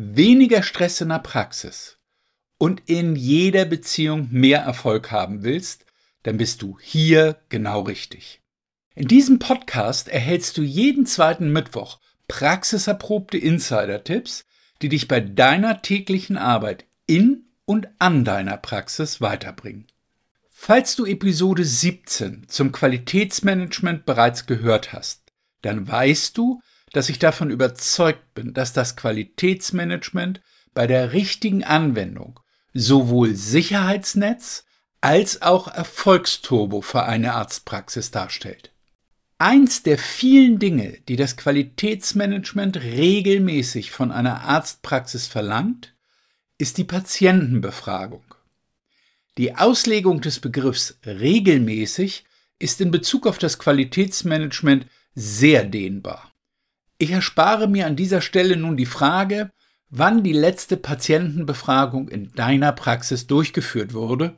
weniger Stress in der Praxis und in jeder Beziehung mehr Erfolg haben willst, dann bist du hier genau richtig. In diesem Podcast erhältst du jeden zweiten Mittwoch praxiserprobte Insider-Tipps, die dich bei deiner täglichen Arbeit in und an deiner Praxis weiterbringen. Falls du Episode 17 zum Qualitätsmanagement bereits gehört hast, dann weißt du, dass ich davon überzeugt bin, dass das Qualitätsmanagement bei der richtigen Anwendung sowohl Sicherheitsnetz als auch Erfolgsturbo für eine Arztpraxis darstellt. Eins der vielen Dinge, die das Qualitätsmanagement regelmäßig von einer Arztpraxis verlangt, ist die Patientenbefragung. Die Auslegung des Begriffs regelmäßig ist in Bezug auf das Qualitätsmanagement sehr dehnbar. Ich erspare mir an dieser Stelle nun die Frage, wann die letzte Patientenbefragung in deiner Praxis durchgeführt wurde,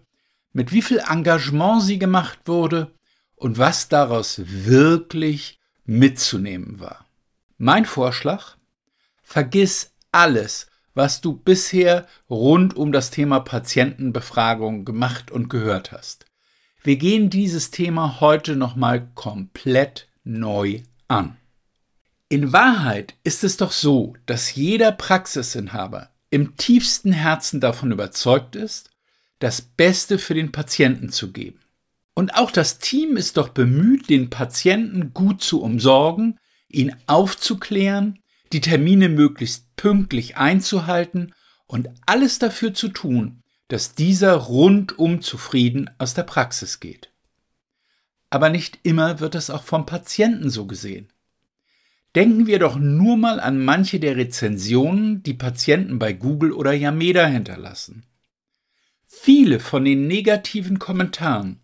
mit wie viel Engagement sie gemacht wurde und was daraus wirklich mitzunehmen war. Mein Vorschlag? Vergiss alles, was du bisher rund um das Thema Patientenbefragung gemacht und gehört hast. Wir gehen dieses Thema heute nochmal komplett neu an. In Wahrheit ist es doch so, dass jeder Praxisinhaber im tiefsten Herzen davon überzeugt ist, das Beste für den Patienten zu geben. Und auch das Team ist doch bemüht, den Patienten gut zu umsorgen, ihn aufzuklären, die Termine möglichst pünktlich einzuhalten und alles dafür zu tun, dass dieser rundum zufrieden aus der Praxis geht. Aber nicht immer wird es auch vom Patienten so gesehen. Denken wir doch nur mal an manche der Rezensionen, die Patienten bei Google oder Yameda hinterlassen. Viele von den negativen Kommentaren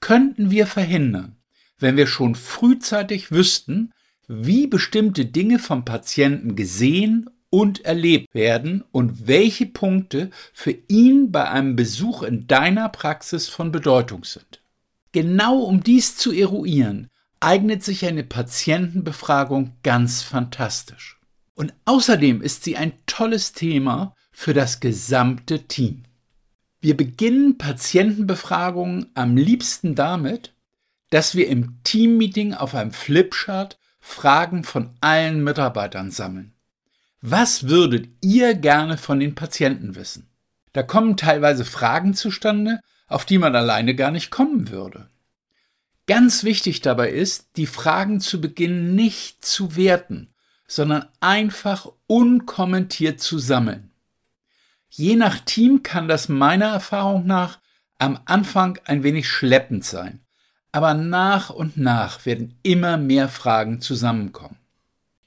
könnten wir verhindern, wenn wir schon frühzeitig wüssten, wie bestimmte Dinge vom Patienten gesehen und erlebt werden und welche Punkte für ihn bei einem Besuch in deiner Praxis von Bedeutung sind. Genau um dies zu eruieren, eignet sich eine Patientenbefragung ganz fantastisch. Und außerdem ist sie ein tolles Thema für das gesamte Team. Wir beginnen Patientenbefragungen am liebsten damit, dass wir im Teammeeting auf einem Flipchart Fragen von allen Mitarbeitern sammeln. Was würdet ihr gerne von den Patienten wissen? Da kommen teilweise Fragen zustande, auf die man alleine gar nicht kommen würde. Ganz wichtig dabei ist, die Fragen zu Beginn nicht zu werten, sondern einfach unkommentiert zu sammeln. Je nach Team kann das meiner Erfahrung nach am Anfang ein wenig schleppend sein, aber nach und nach werden immer mehr Fragen zusammenkommen.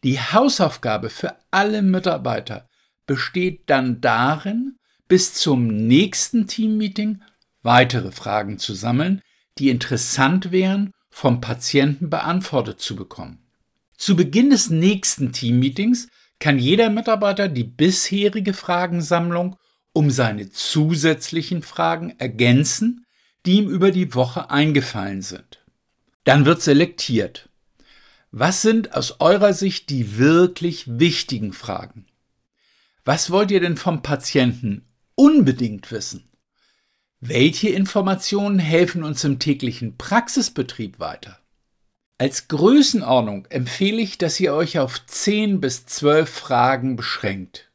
Die Hausaufgabe für alle Mitarbeiter besteht dann darin, bis zum nächsten Teammeeting weitere Fragen zu sammeln, die interessant wären, vom Patienten beantwortet zu bekommen. Zu Beginn des nächsten Teammeetings kann jeder Mitarbeiter die bisherige Fragensammlung um seine zusätzlichen Fragen ergänzen, die ihm über die Woche eingefallen sind. Dann wird selektiert. Was sind aus eurer Sicht die wirklich wichtigen Fragen? Was wollt ihr denn vom Patienten unbedingt wissen? Welche Informationen helfen uns im täglichen Praxisbetrieb weiter? Als Größenordnung empfehle ich, dass ihr euch auf 10 bis 12 Fragen beschränkt.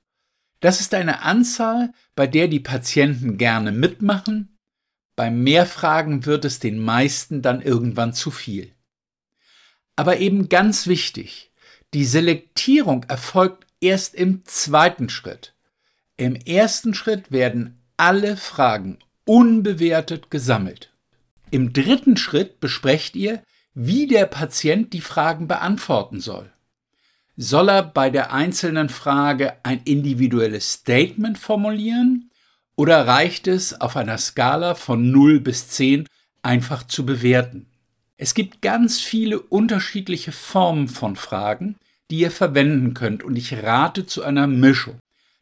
Das ist eine Anzahl, bei der die Patienten gerne mitmachen. Bei mehr Fragen wird es den meisten dann irgendwann zu viel. Aber eben ganz wichtig, die Selektierung erfolgt erst im zweiten Schritt. Im ersten Schritt werden alle Fragen unbewertet gesammelt. Im dritten Schritt besprecht ihr, wie der Patient die Fragen beantworten soll. Soll er bei der einzelnen Frage ein individuelles Statement formulieren oder reicht es auf einer Skala von 0 bis 10 einfach zu bewerten? Es gibt ganz viele unterschiedliche Formen von Fragen, die ihr verwenden könnt und ich rate zu einer Mischung.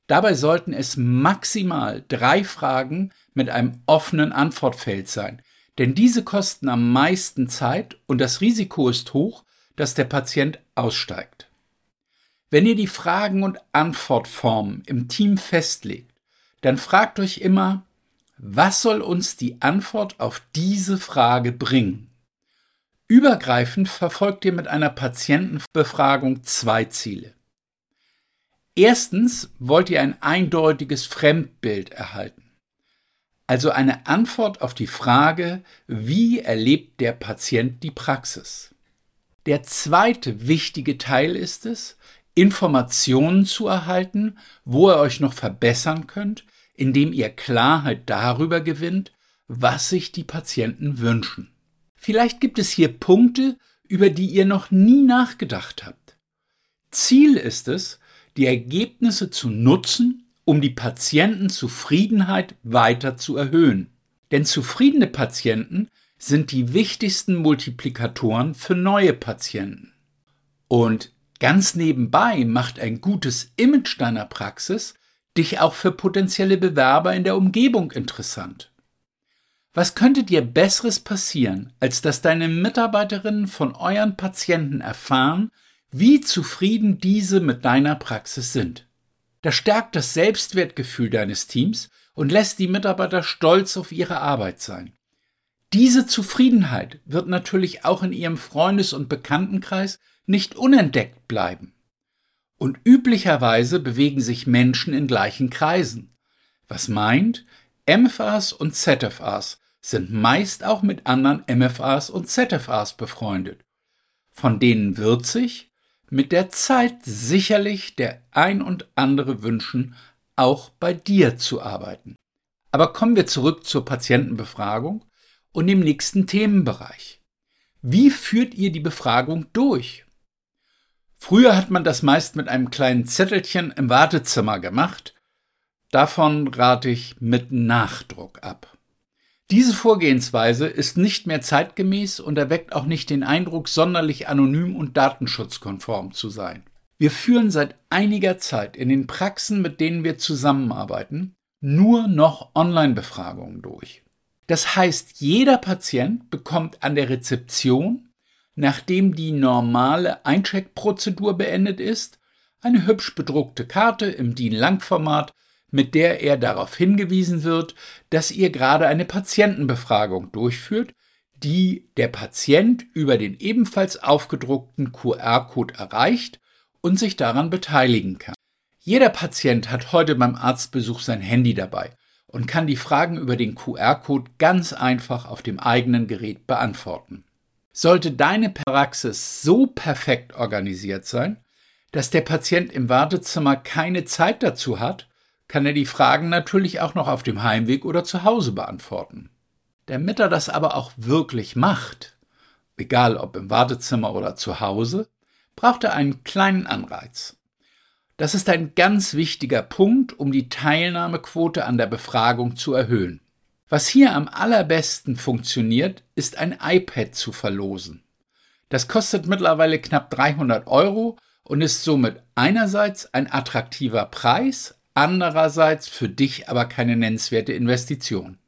Dabei sollten es maximal drei Fragen mit einem offenen Antwortfeld sein, denn diese kosten am meisten Zeit und das Risiko ist hoch, dass der Patient aussteigt. Wenn ihr die Fragen- und Antwortformen im Team festlegt, dann fragt euch immer, was soll uns die Antwort auf diese Frage bringen? Übergreifend verfolgt ihr mit einer Patientenbefragung zwei Ziele. Erstens wollt ihr ein eindeutiges Fremdbild erhalten. Also eine Antwort auf die Frage, wie erlebt der Patient die Praxis. Der zweite wichtige Teil ist es, Informationen zu erhalten, wo ihr euch noch verbessern könnt, indem ihr Klarheit darüber gewinnt, was sich die Patienten wünschen. Vielleicht gibt es hier Punkte, über die ihr noch nie nachgedacht habt. Ziel ist es, die Ergebnisse zu nutzen, um die Patientenzufriedenheit weiter zu erhöhen. Denn zufriedene Patienten sind die wichtigsten Multiplikatoren für neue Patienten. Und ganz nebenbei macht ein gutes Image deiner Praxis dich auch für potenzielle Bewerber in der Umgebung interessant. Was könnte dir Besseres passieren, als dass deine Mitarbeiterinnen von euren Patienten erfahren, wie zufrieden diese mit deiner Praxis sind. Das stärkt das Selbstwertgefühl deines Teams und lässt die Mitarbeiter stolz auf ihre Arbeit sein. Diese Zufriedenheit wird natürlich auch in ihrem Freundes- und Bekanntenkreis nicht unentdeckt bleiben. Und üblicherweise bewegen sich Menschen in gleichen Kreisen. Was meint, MFAs und ZFAs sind meist auch mit anderen MFAs und ZFAs befreundet. Von denen wird sich, mit der Zeit sicherlich der ein und andere wünschen, auch bei dir zu arbeiten. Aber kommen wir zurück zur Patientenbefragung und dem nächsten Themenbereich. Wie führt ihr die Befragung durch? Früher hat man das meist mit einem kleinen Zettelchen im Wartezimmer gemacht. Davon rate ich mit Nachdruck ab. Diese Vorgehensweise ist nicht mehr zeitgemäß und erweckt auch nicht den Eindruck, sonderlich anonym und datenschutzkonform zu sein. Wir führen seit einiger Zeit in den Praxen, mit denen wir zusammenarbeiten, nur noch Online-Befragungen durch. Das heißt, jeder Patient bekommt an der Rezeption, nachdem die normale Eincheckprozedur beendet ist, eine hübsch bedruckte Karte im DIN-Lang-Format mit der er darauf hingewiesen wird, dass ihr gerade eine Patientenbefragung durchführt, die der Patient über den ebenfalls aufgedruckten QR-Code erreicht und sich daran beteiligen kann. Jeder Patient hat heute beim Arztbesuch sein Handy dabei und kann die Fragen über den QR-Code ganz einfach auf dem eigenen Gerät beantworten. Sollte deine Praxis so perfekt organisiert sein, dass der Patient im Wartezimmer keine Zeit dazu hat, kann er die Fragen natürlich auch noch auf dem Heimweg oder zu Hause beantworten. Damit er das aber auch wirklich macht, egal ob im Wartezimmer oder zu Hause, braucht er einen kleinen Anreiz. Das ist ein ganz wichtiger Punkt, um die Teilnahmequote an der Befragung zu erhöhen. Was hier am allerbesten funktioniert, ist ein iPad zu verlosen. Das kostet mittlerweile knapp 300 Euro und ist somit einerseits ein attraktiver Preis, andererseits für dich aber keine nennenswerte Investition.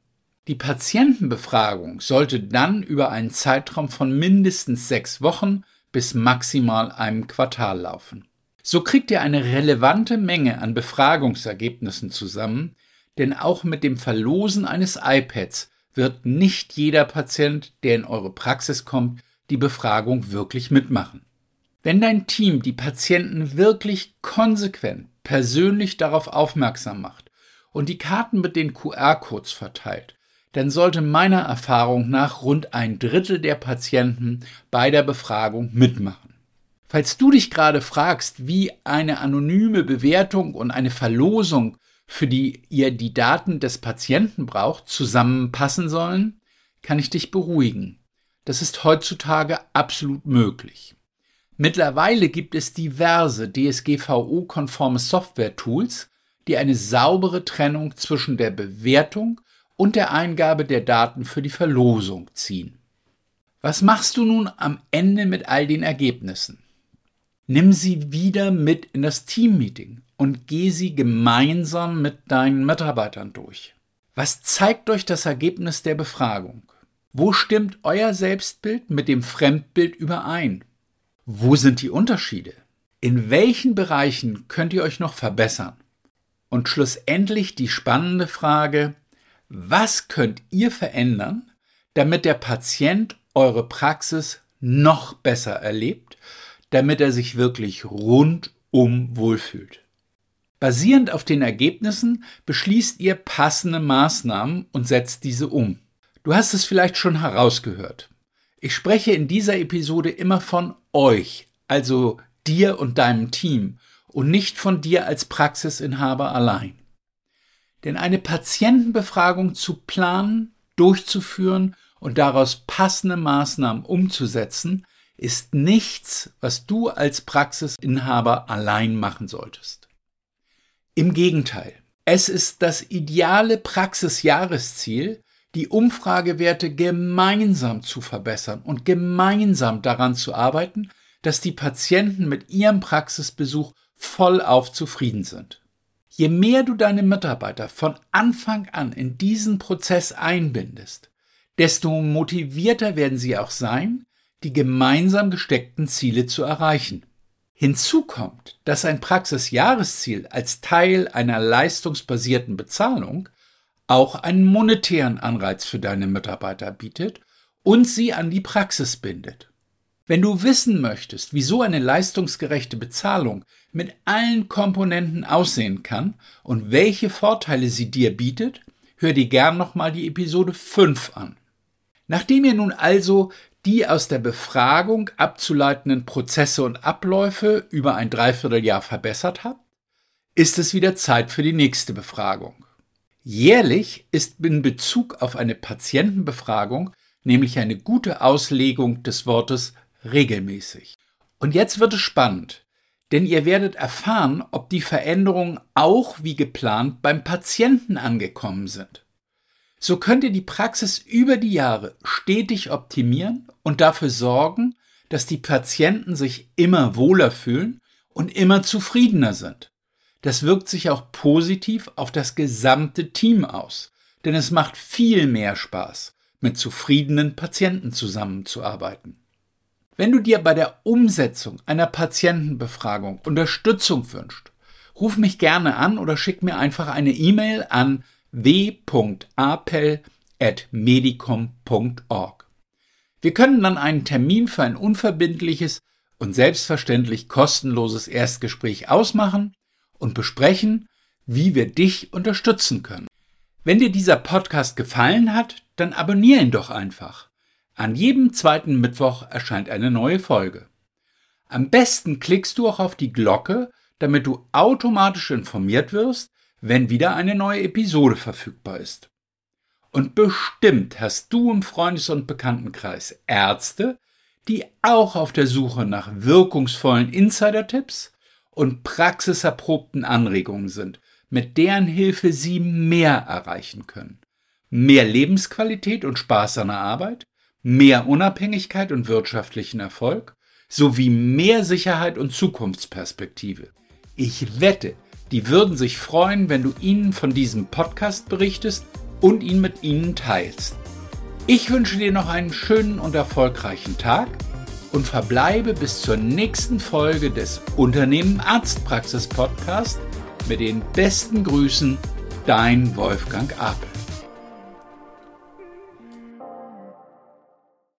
Die Patientenbefragung sollte dann über einen Zeitraum von mindestens sechs Wochen bis maximal einem Quartal laufen. So kriegt ihr eine relevante Menge an Befragungsergebnissen zusammen, denn auch mit dem Verlosen eines iPads wird nicht jeder Patient, der in eure Praxis kommt, die Befragung wirklich mitmachen. Wenn dein Team die Patienten wirklich konsequent persönlich darauf aufmerksam macht und die Karten mit den QR-Codes verteilt, dann sollte meiner Erfahrung nach rund ein Drittel der Patienten bei der Befragung mitmachen. Falls du dich gerade fragst, wie eine anonyme Bewertung und eine Verlosung, für die ihr die Daten des Patienten braucht, zusammenpassen sollen, kann ich dich beruhigen. Das ist heutzutage absolut möglich. Mittlerweile gibt es diverse DSGVO-konforme Software-Tools, die eine saubere Trennung zwischen der Bewertung und der Eingabe der Daten für die Verlosung ziehen. Was machst du nun am Ende mit all den Ergebnissen? Nimm sie wieder mit in das Teammeeting und geh sie gemeinsam mit deinen Mitarbeitern durch. Was zeigt euch das Ergebnis der Befragung? Wo stimmt euer Selbstbild mit dem Fremdbild überein? Wo sind die Unterschiede? In welchen Bereichen könnt ihr euch noch verbessern? Und schlussendlich die spannende Frage, was könnt ihr verändern, damit der Patient eure Praxis noch besser erlebt, damit er sich wirklich rundum wohlfühlt? Basierend auf den Ergebnissen beschließt ihr passende Maßnahmen und setzt diese um. Du hast es vielleicht schon herausgehört. Ich spreche in dieser Episode immer von euch, also dir und deinem Team, und nicht von dir als Praxisinhaber allein. Denn eine Patientenbefragung zu planen, durchzuführen und daraus passende Maßnahmen umzusetzen, ist nichts, was du als Praxisinhaber allein machen solltest. Im Gegenteil, es ist das ideale Praxisjahresziel, die Umfragewerte gemeinsam zu verbessern und gemeinsam daran zu arbeiten, dass die Patienten mit ihrem Praxisbesuch vollauf zufrieden sind. Je mehr du deine Mitarbeiter von Anfang an in diesen Prozess einbindest, desto motivierter werden sie auch sein, die gemeinsam gesteckten Ziele zu erreichen. Hinzu kommt, dass ein Praxisjahresziel als Teil einer leistungsbasierten Bezahlung auch einen monetären Anreiz für deine Mitarbeiter bietet und sie an die Praxis bindet. Wenn du wissen möchtest, wie so eine leistungsgerechte Bezahlung mit allen Komponenten aussehen kann und welche Vorteile sie dir bietet, hör dir gern nochmal die Episode 5 an. Nachdem ihr nun also die aus der Befragung abzuleitenden Prozesse und Abläufe über ein Dreivierteljahr verbessert habt, ist es wieder Zeit für die nächste Befragung. Jährlich ist in Bezug auf eine Patientenbefragung nämlich eine gute Auslegung des Wortes regelmäßig. Und jetzt wird es spannend, denn ihr werdet erfahren, ob die Veränderungen auch wie geplant beim Patienten angekommen sind. So könnt ihr die Praxis über die Jahre stetig optimieren und dafür sorgen, dass die Patienten sich immer wohler fühlen und immer zufriedener sind. Das wirkt sich auch positiv auf das gesamte Team aus, denn es macht viel mehr Spaß, mit zufriedenen Patienten zusammenzuarbeiten. Wenn du dir bei der Umsetzung einer Patientenbefragung Unterstützung wünschst, ruf mich gerne an oder schick mir einfach eine E-Mail an w.apel.medicom.org. Wir können dann einen Termin für ein unverbindliches und selbstverständlich kostenloses Erstgespräch ausmachen und besprechen, wie wir dich unterstützen können. Wenn dir dieser Podcast gefallen hat, dann abonniere ihn doch einfach. An jedem zweiten Mittwoch erscheint eine neue Folge. Am besten klickst du auch auf die Glocke, damit du automatisch informiert wirst, wenn wieder eine neue Episode verfügbar ist. Und bestimmt hast du im Freundes- und Bekanntenkreis Ärzte, die auch auf der Suche nach wirkungsvollen Insider-Tipps und praxiserprobten Anregungen sind, mit deren Hilfe Sie mehr erreichen können. Mehr Lebensqualität und Spaß an der Arbeit, mehr Unabhängigkeit und wirtschaftlichen Erfolg, sowie mehr Sicherheit und Zukunftsperspektive. Ich wette, die würden sich freuen, wenn du ihnen von diesem Podcast berichtest und ihn mit ihnen teilst. Ich wünsche dir noch einen schönen und erfolgreichen Tag und verbleibe bis zur nächsten Folge des Unternehmen Arztpraxis Podcast mit den besten Grüßen, dein Wolfgang Apel.